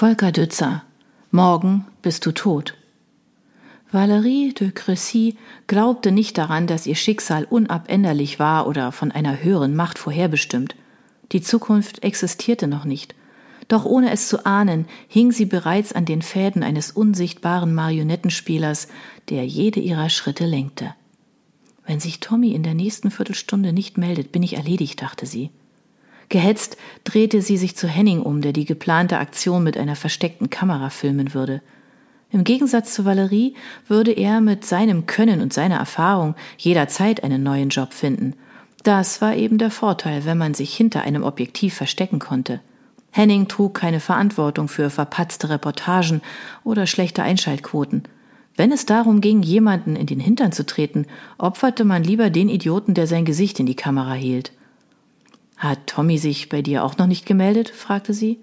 Volker Dützer, morgen bist du tot. Valerie de Crecy glaubte nicht daran, dass ihr Schicksal unabänderlich war oder von einer höheren Macht vorherbestimmt. Die Zukunft existierte noch nicht. Doch ohne es zu ahnen, hing sie bereits an den Fäden eines unsichtbaren Marionettenspielers, der jede ihrer Schritte lenkte. Wenn sich Tommy in der nächsten Viertelstunde nicht meldet, bin ich erledigt, dachte sie. Gehetzt drehte sie sich zu Henning um, der die geplante Aktion mit einer versteckten Kamera filmen würde. Im Gegensatz zu Valerie würde er mit seinem Können und seiner Erfahrung jederzeit einen neuen Job finden. Das war eben der Vorteil, wenn man sich hinter einem Objektiv verstecken konnte. Henning trug keine Verantwortung für verpatzte Reportagen oder schlechte Einschaltquoten. Wenn es darum ging, jemanden in den Hintern zu treten, opferte man lieber den Idioten, der sein Gesicht in die Kamera hielt. Hat Tommy sich bei dir auch noch nicht gemeldet? fragte sie.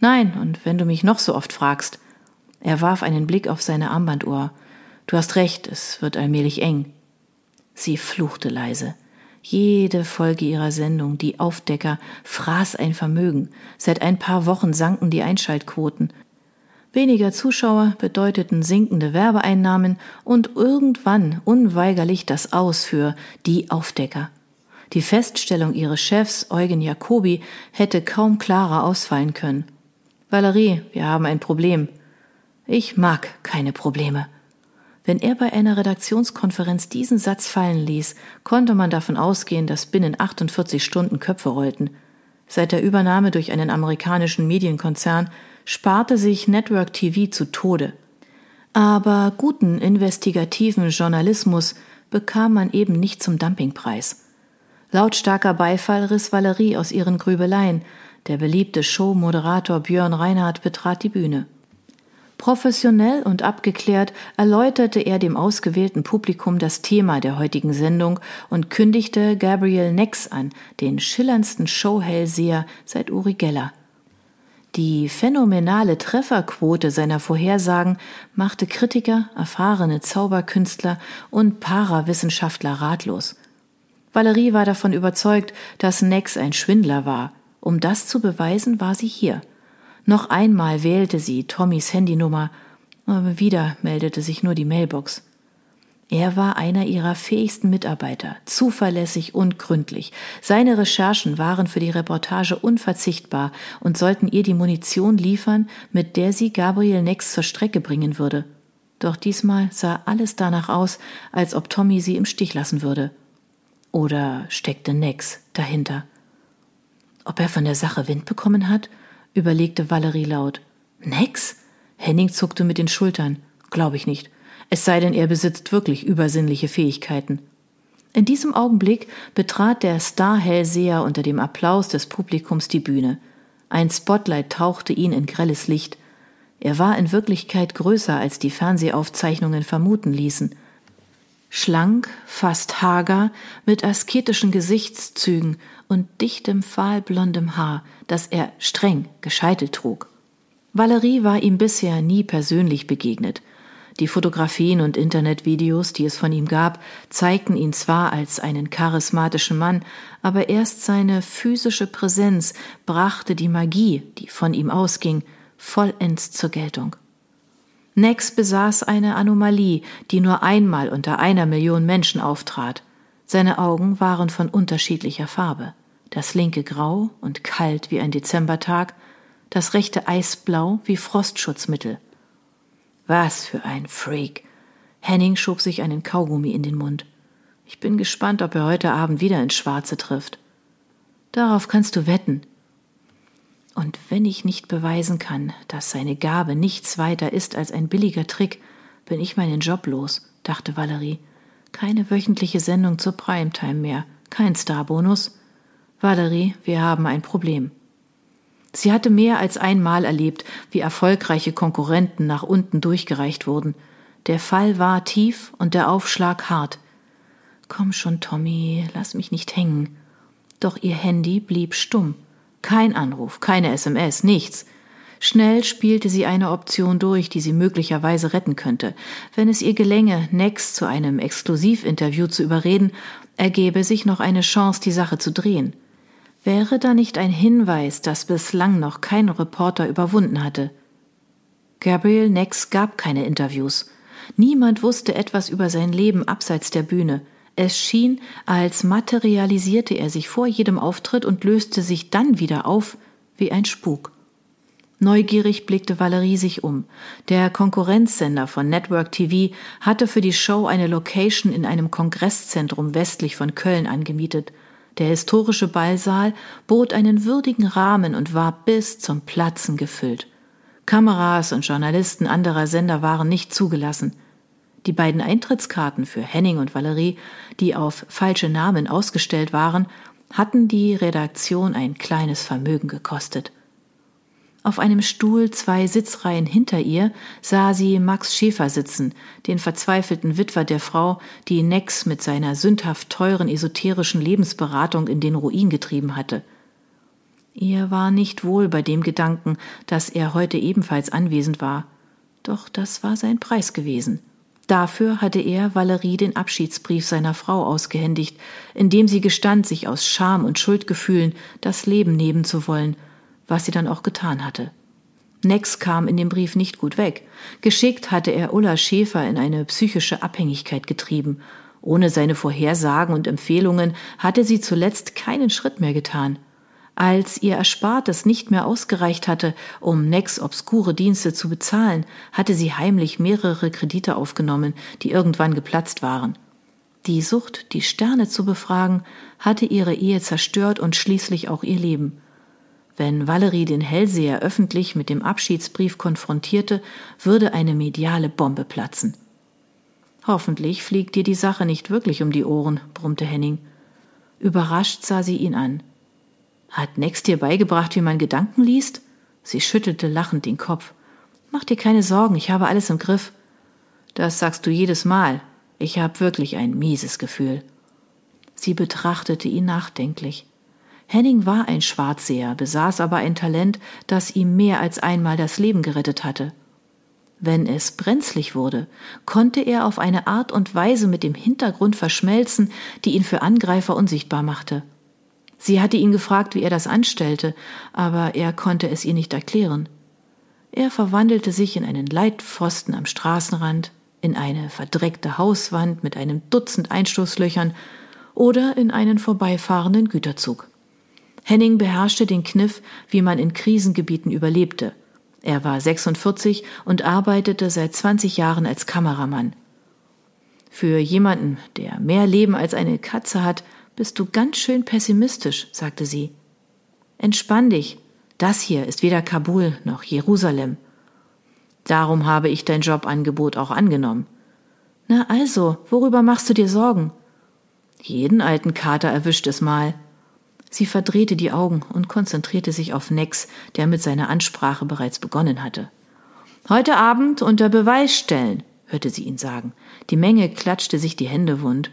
Nein, und wenn du mich noch so oft fragst. Er warf einen Blick auf seine Armbanduhr. Du hast recht, es wird allmählich eng. Sie fluchte leise. Jede Folge ihrer Sendung, die Aufdecker, fraß ein Vermögen. Seit ein paar Wochen sanken die Einschaltquoten. Weniger Zuschauer bedeuteten sinkende Werbeeinnahmen und irgendwann unweigerlich das Aus für die Aufdecker. Die Feststellung ihres Chefs Eugen Jacobi hätte kaum klarer ausfallen können. Valerie, wir haben ein Problem. Ich mag keine Probleme. Wenn er bei einer Redaktionskonferenz diesen Satz fallen ließ, konnte man davon ausgehen, dass binnen 48 Stunden Köpfe rollten. Seit der Übernahme durch einen amerikanischen Medienkonzern sparte sich Network TV zu Tode. Aber guten investigativen Journalismus bekam man eben nicht zum Dumpingpreis. Lautstarker Beifall riss Valerie aus ihren Grübeleien. Der beliebte Showmoderator Björn Reinhardt betrat die Bühne. Professionell und abgeklärt erläuterte er dem ausgewählten Publikum das Thema der heutigen Sendung und kündigte Gabriel Nex an, den schillerndsten Showhellseher seit Uri Geller. Die phänomenale Trefferquote seiner Vorhersagen machte Kritiker, erfahrene Zauberkünstler und Parawissenschaftler ratlos. Valerie war davon überzeugt, dass Nex ein Schwindler war. Um das zu beweisen, war sie hier – noch einmal wählte sie Tommys Handynummer, aber wieder meldete sich nur die Mailbox. Er war einer ihrer fähigsten Mitarbeiter, zuverlässig und gründlich. Seine Recherchen waren für die Reportage unverzichtbar und sollten ihr die Munition liefern, mit der sie Gabriel Nex zur Strecke bringen würde. Doch diesmal sah alles danach aus, als ob Tommy sie im Stich lassen würde. Oder steckte Nex dahinter? Ob er von der Sache Wind bekommen hat überlegte Valerie laut. Nex? Henning zuckte mit den Schultern. Glaube ich nicht. Es sei denn, er besitzt wirklich übersinnliche Fähigkeiten. In diesem Augenblick betrat der Star-Hellseher unter dem Applaus des Publikums die Bühne. Ein Spotlight tauchte ihn in grelles Licht. Er war in Wirklichkeit größer, als die Fernsehaufzeichnungen vermuten ließen. Schlank, fast hager, mit asketischen Gesichtszügen und dichtem fahlblondem Haar, das er streng gescheitelt trug. Valerie war ihm bisher nie persönlich begegnet. Die Fotografien und Internetvideos, die es von ihm gab, zeigten ihn zwar als einen charismatischen Mann, aber erst seine physische Präsenz brachte die Magie, die von ihm ausging, vollends zur Geltung. Nex besaß eine Anomalie, die nur einmal unter einer Million Menschen auftrat. Seine Augen waren von unterschiedlicher Farbe das linke grau und kalt wie ein Dezembertag, das rechte eisblau wie Frostschutzmittel. Was für ein Freak. Henning schob sich einen Kaugummi in den Mund. Ich bin gespannt, ob er heute Abend wieder ins Schwarze trifft. Darauf kannst du wetten. Und wenn ich nicht beweisen kann, dass seine Gabe nichts weiter ist als ein billiger Trick, bin ich meinen Job los, dachte Valerie. Keine wöchentliche Sendung zur Primetime mehr, kein Starbonus. Valerie, wir haben ein Problem. Sie hatte mehr als einmal erlebt, wie erfolgreiche Konkurrenten nach unten durchgereicht wurden. Der Fall war tief und der Aufschlag hart. Komm schon, Tommy, lass mich nicht hängen. Doch ihr Handy blieb stumm. Kein Anruf, keine SMS, nichts. Schnell spielte sie eine Option durch, die sie möglicherweise retten könnte. Wenn es ihr gelänge, Nex zu einem Exklusivinterview zu überreden, ergebe sich noch eine Chance, die Sache zu drehen. Wäre da nicht ein Hinweis, dass bislang noch kein Reporter überwunden hatte? Gabriel Nex gab keine Interviews. Niemand wusste etwas über sein Leben abseits der Bühne. Es schien, als materialisierte er sich vor jedem Auftritt und löste sich dann wieder auf wie ein Spuk. Neugierig blickte Valerie sich um. Der Konkurrenzsender von Network TV hatte für die Show eine Location in einem Kongresszentrum westlich von Köln angemietet. Der historische Ballsaal bot einen würdigen Rahmen und war bis zum Platzen gefüllt. Kameras und Journalisten anderer Sender waren nicht zugelassen. Die beiden Eintrittskarten für Henning und Valerie, die auf falsche Namen ausgestellt waren, hatten die Redaktion ein kleines Vermögen gekostet. Auf einem Stuhl zwei Sitzreihen hinter ihr sah sie Max Schäfer sitzen, den verzweifelten Witwer der Frau, die Nex mit seiner sündhaft teuren esoterischen Lebensberatung in den Ruin getrieben hatte. Ihr war nicht wohl bei dem Gedanken, dass er heute ebenfalls anwesend war. Doch das war sein Preis gewesen. Dafür hatte er Valerie den Abschiedsbrief seiner Frau ausgehändigt, in dem sie gestand, sich aus Scham und Schuldgefühlen das Leben nehmen zu wollen, was sie dann auch getan hatte. Nex kam in dem Brief nicht gut weg. Geschickt hatte er Ulla Schäfer in eine psychische Abhängigkeit getrieben. Ohne seine Vorhersagen und Empfehlungen hatte sie zuletzt keinen Schritt mehr getan. Als ihr Erspartes nicht mehr ausgereicht hatte, um Nex obskure Dienste zu bezahlen, hatte sie heimlich mehrere Kredite aufgenommen, die irgendwann geplatzt waren. Die Sucht, die Sterne zu befragen, hatte ihre Ehe zerstört und schließlich auch ihr Leben. Wenn Valerie den Hellseher öffentlich mit dem Abschiedsbrief konfrontierte, würde eine mediale Bombe platzen. Hoffentlich fliegt dir die Sache nicht wirklich um die Ohren, brummte Henning. Überrascht sah sie ihn an. Hat Nex dir beigebracht, wie man Gedanken liest? Sie schüttelte lachend den Kopf. Mach dir keine Sorgen, ich habe alles im Griff. Das sagst du jedes Mal. Ich habe wirklich ein mieses Gefühl. Sie betrachtete ihn nachdenklich. Henning war ein Schwarzseher, besaß aber ein Talent, das ihm mehr als einmal das Leben gerettet hatte. Wenn es brenzlig wurde, konnte er auf eine Art und Weise mit dem Hintergrund verschmelzen, die ihn für Angreifer unsichtbar machte. Sie hatte ihn gefragt, wie er das anstellte, aber er konnte es ihr nicht erklären. Er verwandelte sich in einen Leitpfosten am Straßenrand, in eine verdreckte Hauswand mit einem Dutzend Einstoßlöchern oder in einen vorbeifahrenden Güterzug. Henning beherrschte den Kniff, wie man in Krisengebieten überlebte. Er war 46 und arbeitete seit 20 Jahren als Kameramann. Für jemanden, der mehr Leben als eine Katze hat, bist du ganz schön pessimistisch, sagte sie. Entspann dich. Das hier ist weder Kabul noch Jerusalem. Darum habe ich dein Jobangebot auch angenommen. Na also, worüber machst du dir Sorgen? Jeden alten Kater erwischt es mal. Sie verdrehte die Augen und konzentrierte sich auf Nex, der mit seiner Ansprache bereits begonnen hatte. Heute Abend unter Beweis stellen, hörte sie ihn sagen. Die Menge klatschte sich die Hände wund.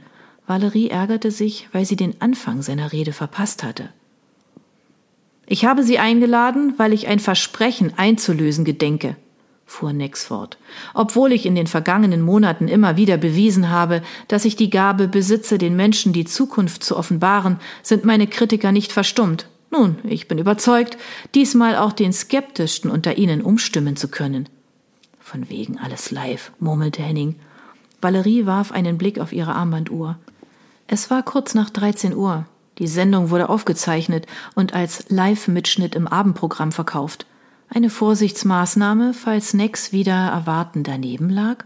Valerie ärgerte sich, weil sie den Anfang seiner Rede verpasst hatte. Ich habe Sie eingeladen, weil ich ein Versprechen einzulösen gedenke, fuhr Nex fort, obwohl ich in den vergangenen Monaten immer wieder bewiesen habe, dass ich die Gabe besitze, den Menschen die Zukunft zu offenbaren, sind meine Kritiker nicht verstummt. Nun, ich bin überzeugt, diesmal auch den Skeptischsten unter ihnen umstimmen zu können. Von wegen alles live, murmelte Henning. Valerie warf einen Blick auf ihre Armbanduhr. Es war kurz nach 13 Uhr. Die Sendung wurde aufgezeichnet und als Live-Mitschnitt im Abendprogramm verkauft. Eine Vorsichtsmaßnahme, falls Nex wieder erwarten daneben lag?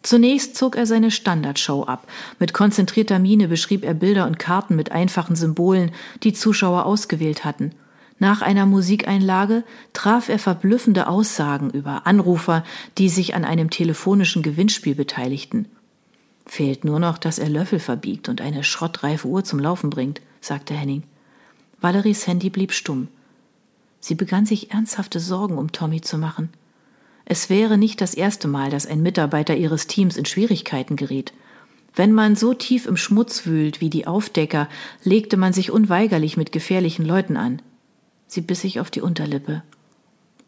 Zunächst zog er seine Standardshow ab. Mit konzentrierter Miene beschrieb er Bilder und Karten mit einfachen Symbolen, die Zuschauer ausgewählt hatten. Nach einer Musikeinlage traf er verblüffende Aussagen über Anrufer, die sich an einem telefonischen Gewinnspiel beteiligten. Fehlt nur noch, dass er Löffel verbiegt und eine schrottreife Uhr zum Laufen bringt, sagte Henning. Valeries Handy blieb stumm. Sie begann sich ernsthafte Sorgen um Tommy zu machen. Es wäre nicht das erste Mal, dass ein Mitarbeiter ihres Teams in Schwierigkeiten geriet. Wenn man so tief im Schmutz wühlt wie die Aufdecker, legte man sich unweigerlich mit gefährlichen Leuten an. Sie biss sich auf die Unterlippe.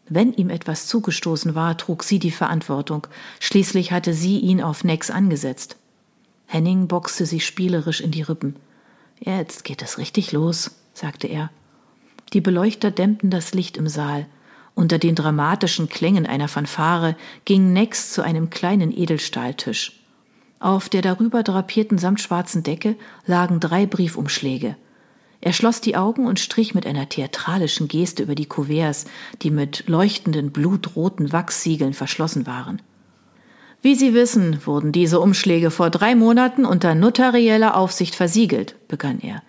Wenn ihm etwas zugestoßen war, trug sie die Verantwortung. Schließlich hatte sie ihn auf Nex angesetzt. Henning boxte sich spielerisch in die Rippen. Jetzt geht es richtig los, sagte er. Die Beleuchter dämmten das Licht im Saal. Unter den dramatischen Klängen einer Fanfare ging Nex zu einem kleinen Edelstahltisch. Auf der darüber drapierten samtschwarzen Decke lagen drei Briefumschläge. Er schloss die Augen und strich mit einer theatralischen Geste über die Kuverts, die mit leuchtenden blutroten Wachssiegeln verschlossen waren. Wie Sie wissen, wurden diese Umschläge vor drei Monaten unter notarieller Aufsicht versiegelt, begann er.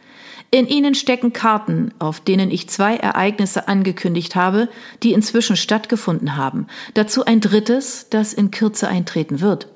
In ihnen stecken Karten, auf denen ich zwei Ereignisse angekündigt habe, die inzwischen stattgefunden haben. Dazu ein drittes, das in Kürze eintreten wird.